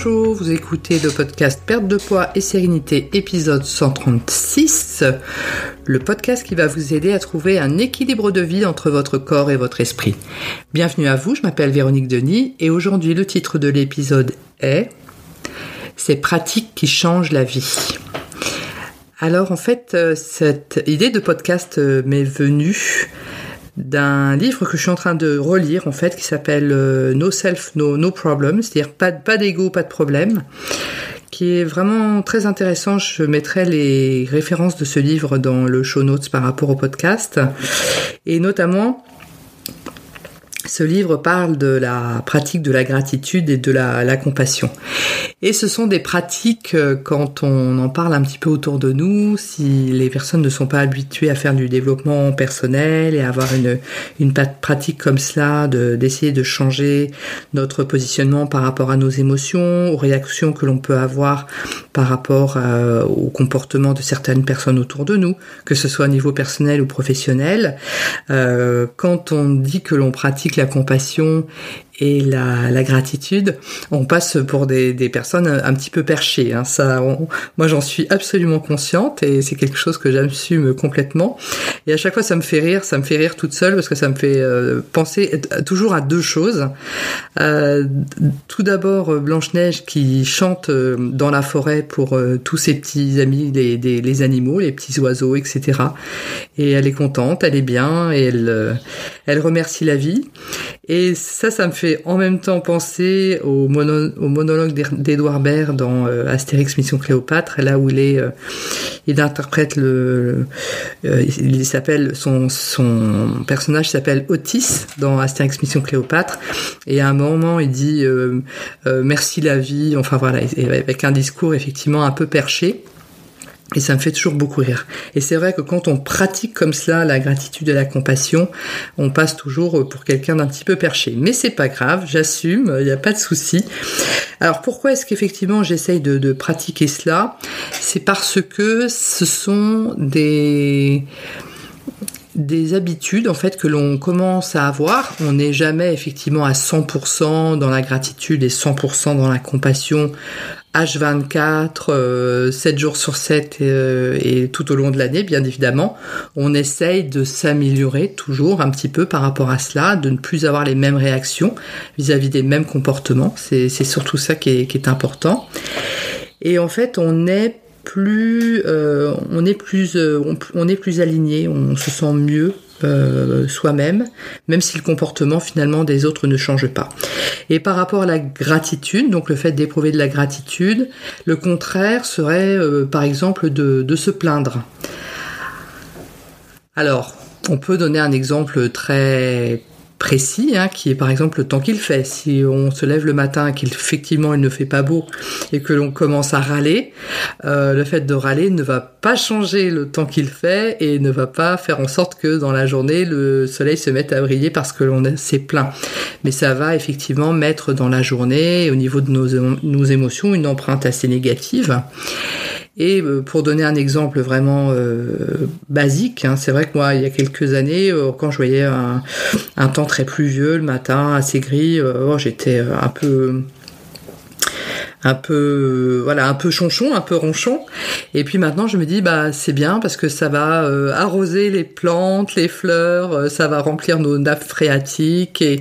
Bonjour, vous écoutez le podcast Perte de poids et sérénité épisode 136, le podcast qui va vous aider à trouver un équilibre de vie entre votre corps et votre esprit. Bienvenue à vous, je m'appelle Véronique Denis et aujourd'hui le titre de l'épisode est Ces pratiques qui changent la vie. Alors en fait, euh, cette idée de podcast euh, m'est venue d'un livre que je suis en train de relire en fait qui s'appelle euh, No Self No, no Problem, c'est-à-dire pas, pas d'ego, pas de problème, qui est vraiment très intéressant. Je mettrai les références de ce livre dans le show notes par rapport au podcast et notamment ce livre parle de la pratique de la gratitude et de la, compassion. Et ce sont des pratiques, euh, quand on en parle un petit peu autour de nous, si les personnes ne sont pas habituées à faire du développement personnel et à avoir une, une pratique comme cela, d'essayer de, changer notre positionnement par rapport à nos émotions, aux réactions que l'on peut avoir par rapport euh, au comportement de certaines personnes autour de nous, que ce soit au niveau personnel ou professionnel, euh, quand on dit que l'on pratique la compassion et la, la, gratitude, on passe pour des, des, personnes un petit peu perchées. Hein. Ça, moi, j'en suis absolument consciente et c'est quelque chose que j'assume complètement. Et à chaque fois, ça me fait rire, ça me fait rire toute seule parce que ça me fait euh, penser toujours à deux choses. Euh, tout d'abord, Blanche Neige qui chante euh, dans la forêt pour euh, tous ses petits amis, les, les, animaux, les petits oiseaux, etc. Et elle est contente, elle est bien et elle, elle remercie la vie. Et ça, ça me fait en même temps penser au, monologue d'Edouard Baird dans euh, Astérix Mission Cléopâtre, là où il est, euh, il interprète le, euh, il s'appelle son personnage s'appelle Otis dans Astérix Mission Cléopâtre, et à un moment il dit merci la vie, enfin voilà, avec un discours effectivement un peu perché. Et ça me fait toujours beaucoup rire. Et c'est vrai que quand on pratique comme cela la gratitude et la compassion, on passe toujours pour quelqu'un d'un petit peu perché. Mais c'est pas grave, j'assume, il n'y a pas de souci. Alors pourquoi est-ce qu'effectivement j'essaye de, de pratiquer cela? C'est parce que ce sont des des habitudes en fait que l'on commence à avoir. On n'est jamais effectivement à 100% dans la gratitude et 100% dans la compassion H24, 7 euh, jours sur 7 euh, et tout au long de l'année, bien évidemment. On essaye de s'améliorer toujours un petit peu par rapport à cela, de ne plus avoir les mêmes réactions vis-à-vis des mêmes comportements. C'est surtout ça qui est, qui est important. Et en fait, on est plus, euh, on est plus, on, est plus aligné, on se sent mieux euh, soi-même, même si le comportement finalement des autres ne change pas. Et par rapport à la gratitude, donc le fait d'éprouver de la gratitude, le contraire serait euh, par exemple de se plaindre. Alors, on peut donner un exemple très précis, hein, qui est par exemple le temps qu'il fait. Si on se lève le matin, qu'effectivement il ne fait pas beau et que l'on commence à râler, euh, le fait de râler ne va pas changer le temps qu'il fait et ne va pas faire en sorte que dans la journée le soleil se mette à briller parce que l'on s'est plein. Mais ça va effectivement mettre dans la journée, au niveau de nos émotions, une empreinte assez négative. Et euh, pour donner un exemple vraiment euh, basique, hein, c'est vrai que moi, il y a quelques années, euh, quand je voyais un, temps très pluvieux le matin, assez gris, j'étais un peu un peu voilà un peu chonchon un peu ronchon. Et puis maintenant je me dis bah c'est bien parce que ça va euh, arroser les plantes les fleurs euh, ça va remplir nos nappes phréatiques. Et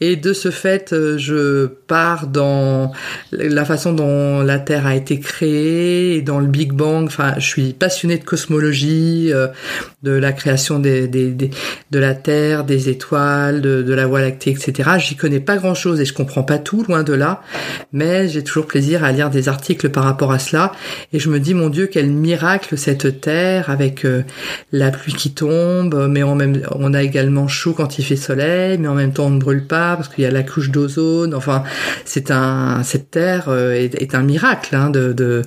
et de ce fait euh, je pars dans la façon dont la terre a été créée et dans le Big Bang. Enfin je suis passionnée de cosmologie de la création des, des, des, de la terre des étoiles de, de la voie lactée etc j'y connais pas grand chose et je comprends pas tout loin de là. Mais j'ai toujours plaisir à lire des articles par rapport à cela. Et je me dis mon Dieu quel miracle cette terre avec euh, la pluie qui tombe mais en même on a également chaud quand il fait soleil mais en même temps on ne brûle pas parce qu'il y a la couche d'ozone. Enfin c'est un cette terre euh, est, un miracle hein, de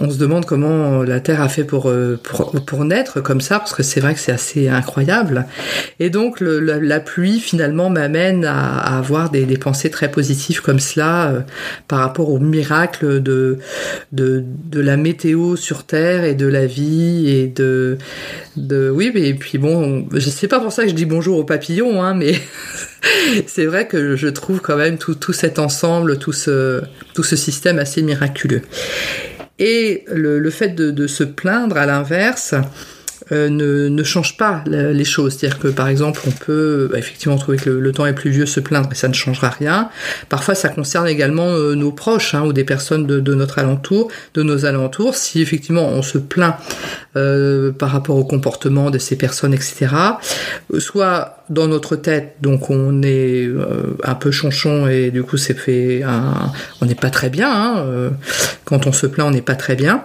on se demande comment la Terre a fait pour, pour, pour naître comme ça, parce que c'est vrai que c'est assez incroyable. Et donc la, pluie finalement m'amène à, avoir des, des, pensées très positives comme cela par rapport au miracle de, de, de la météo sur Terre et de la vie et de, de oui, et puis bon, je sais pas pour ça que je dis bonjour aux papillons, hein, mais c'est vrai que je trouve quand même tout, tout cet ensemble, tout ce, tout ce système assez miraculeux. Et le, le fait de, de, se plaindre, à l'inverse, euh, ne, ne, change pas les choses. C'est-à-dire que par exemple, on peut bah, effectivement trouver que le, temps est pluvieux, se plaindre et ça ne changera rien. Parfois, ça concerne également euh, nos proches hein, ou des personnes de, de, notre alentour, de nos alentours. Si effectivement on se plaint euh, par rapport au comportement de ces personnes, etc. Soit dans notre tête, donc on est euh, un peu chonchon et du coup c'est fait, un, on n'est pas très bien. Hein, quand on se plaint, on n'est pas très bien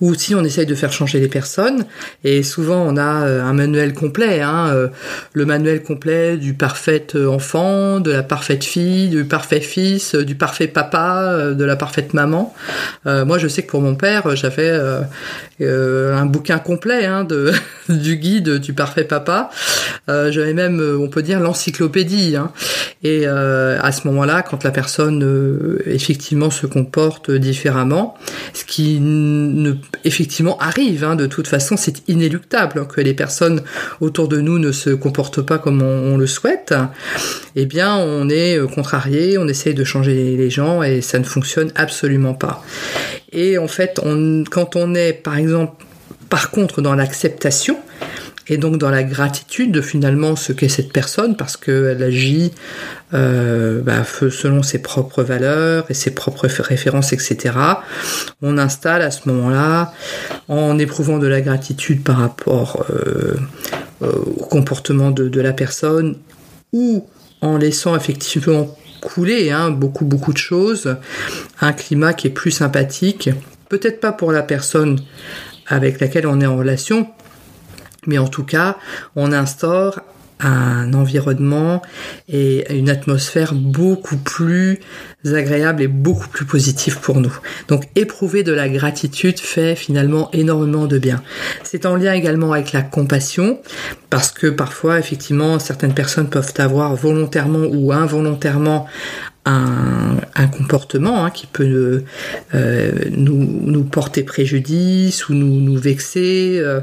ou si on essaye de faire changer les personnes. Et souvent, on a euh, un manuel complet, hein, euh, le manuel complet du parfait euh, enfant, de la parfaite fille, du parfait fils, du parfait papa, de la parfaite maman. moi, je sais que pour mon père, j'avais un bouquin complet hein, de, du guide du parfait papa. j'avais même, on peut dire, l'encyclopédie. Hein. Et à ce moment-là, quand la personne effectivement se comporte différemment, ce qui ne effectivement arrive. Hein. De toute façon, c'est inéluctable que les personnes autour de nous ne se comportent pas comme on, le souhaite. Eh bien, on est euh, contrarié, on essaye de changer les gens et ça ne fonctionne absolument pas. Et en fait, quand on est, par exemple, par contre, dans l'acceptation, et donc dans la gratitude de finalement ce qu'est cette personne parce qu'elle agit euh, bah, selon ses propres valeurs et ses propres références, etc. On installe à ce moment-là, en éprouvant de la gratitude par rapport euh, au comportement de, la personne ou en laissant effectivement couler hein, beaucoup beaucoup de choses, un climat qui est plus sympathique, peut-être pas pour la personne avec laquelle on est en relation, mais en tout cas, on instaure un environnement et une atmosphère beaucoup plus agréable et beaucoup plus positive pour nous. Donc éprouver de la gratitude fait finalement énormément de bien. C'est en lien également avec la compassion parce que parfois effectivement certaines personnes peuvent avoir volontairement ou involontairement un, comportement hein, qui peut euh, nous, porter préjudice ou nous, nous vexer. Euh,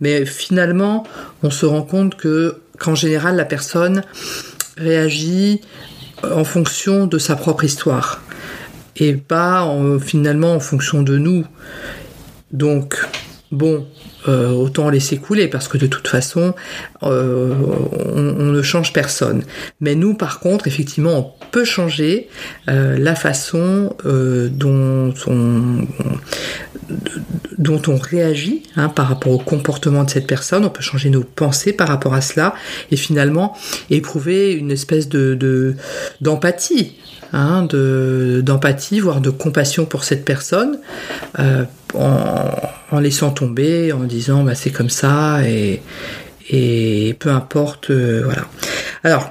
mais finalement, on se rend compte que qu'en général, la personne réagit en fonction de sa propre histoire et pas finalement en fonction de nous. Donc, bon, euh, autant laisser couler parce que de toute façon, euh, on, ne change personne. Mais nous, par contre, effectivement, on peut changer euh, la façon dont on réagit hein, par rapport au comportement de cette personne. On peut changer nos pensées par rapport à cela et finalement éprouver une espèce de d'empathie. Hein, de d'empathie, voire de compassion pour cette personne, en, laissant tomber, en disant bah, c'est comme ça et, et peu importe, euh, voilà. Alors,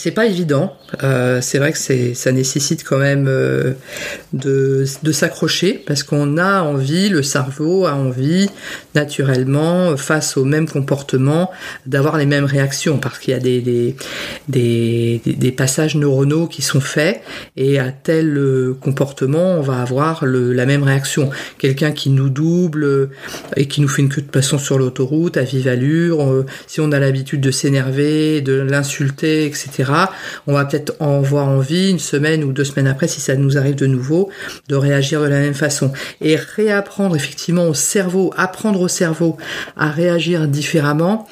c'est pas évident. Euh, c'est vrai que c'est, ça nécessite quand même euh, de, s'accrocher parce qu'on a envie, le cerveau a envie naturellement face au même comportement d'avoir les mêmes réactions parce qu'il y a des passages neuronaux qui sont faits et à tel euh, comportement on va avoir le, la même réaction. Quelqu'un qui nous double et qui nous fait une queue de passant sur l'autoroute à vive allure, si on a l'habitude de s'énerver, de l'insulter, etc on va peut-être en avoir envie une semaine ou deux semaines après, si ça nous arrive de nouveau, de réagir de la même façon. Et réapprendre effectivement au cerveau, apprendre au cerveau à réagir différemment,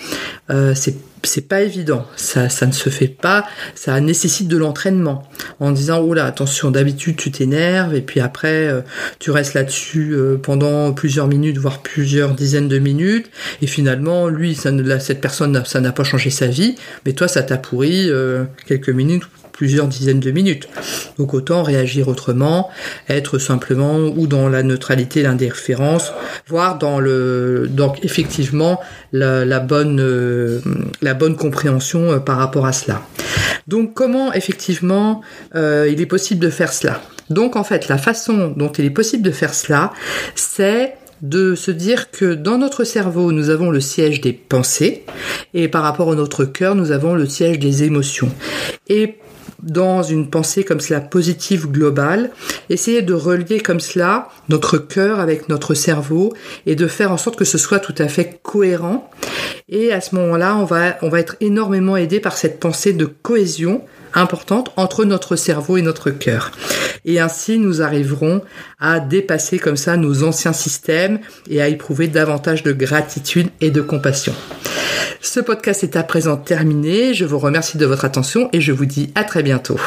euh, c'est c'est pas évident, ça, ne se fait pas, ça nécessite de l'entraînement. En disant, oh là, attention, d'habitude tu t'énerves et puis après euh, tu restes là-dessus euh, pendant plusieurs minutes, voire plusieurs dizaines de minutes, et finalement, lui, ça cette personne, ça n'a pas changé sa vie, mais toi, ça t'a pourri euh, quelques minutes plusieurs dizaines de minutes. Donc autant réagir autrement, être simplement ou dans la neutralité, l'indiférence, voire dans le donc effectivement la, bonne euh, la bonne compréhension euh, par rapport à cela. Donc comment effectivement euh, il est possible de faire cela? Donc en fait, la façon dont il est possible de faire cela, c'est de se dire que dans notre cerveau, nous avons le siège des pensées et par rapport à notre cœur, nous avons le siège des émotions. Et dans une pensée comme cela positive globale, essayer de relier comme cela notre cœur avec notre cerveau et de faire en sorte que ce soit tout à fait cohérent. Et à ce moment-là, on va, on va être énormément aidé par cette pensée de cohésion importante entre notre cerveau et notre cœur. Et ainsi, nous arriverons à dépasser comme ça nos anciens systèmes et à éprouver davantage de gratitude et de compassion. Ce podcast est à présent terminé. Je vous remercie de votre attention et je vous dis à très bientôt.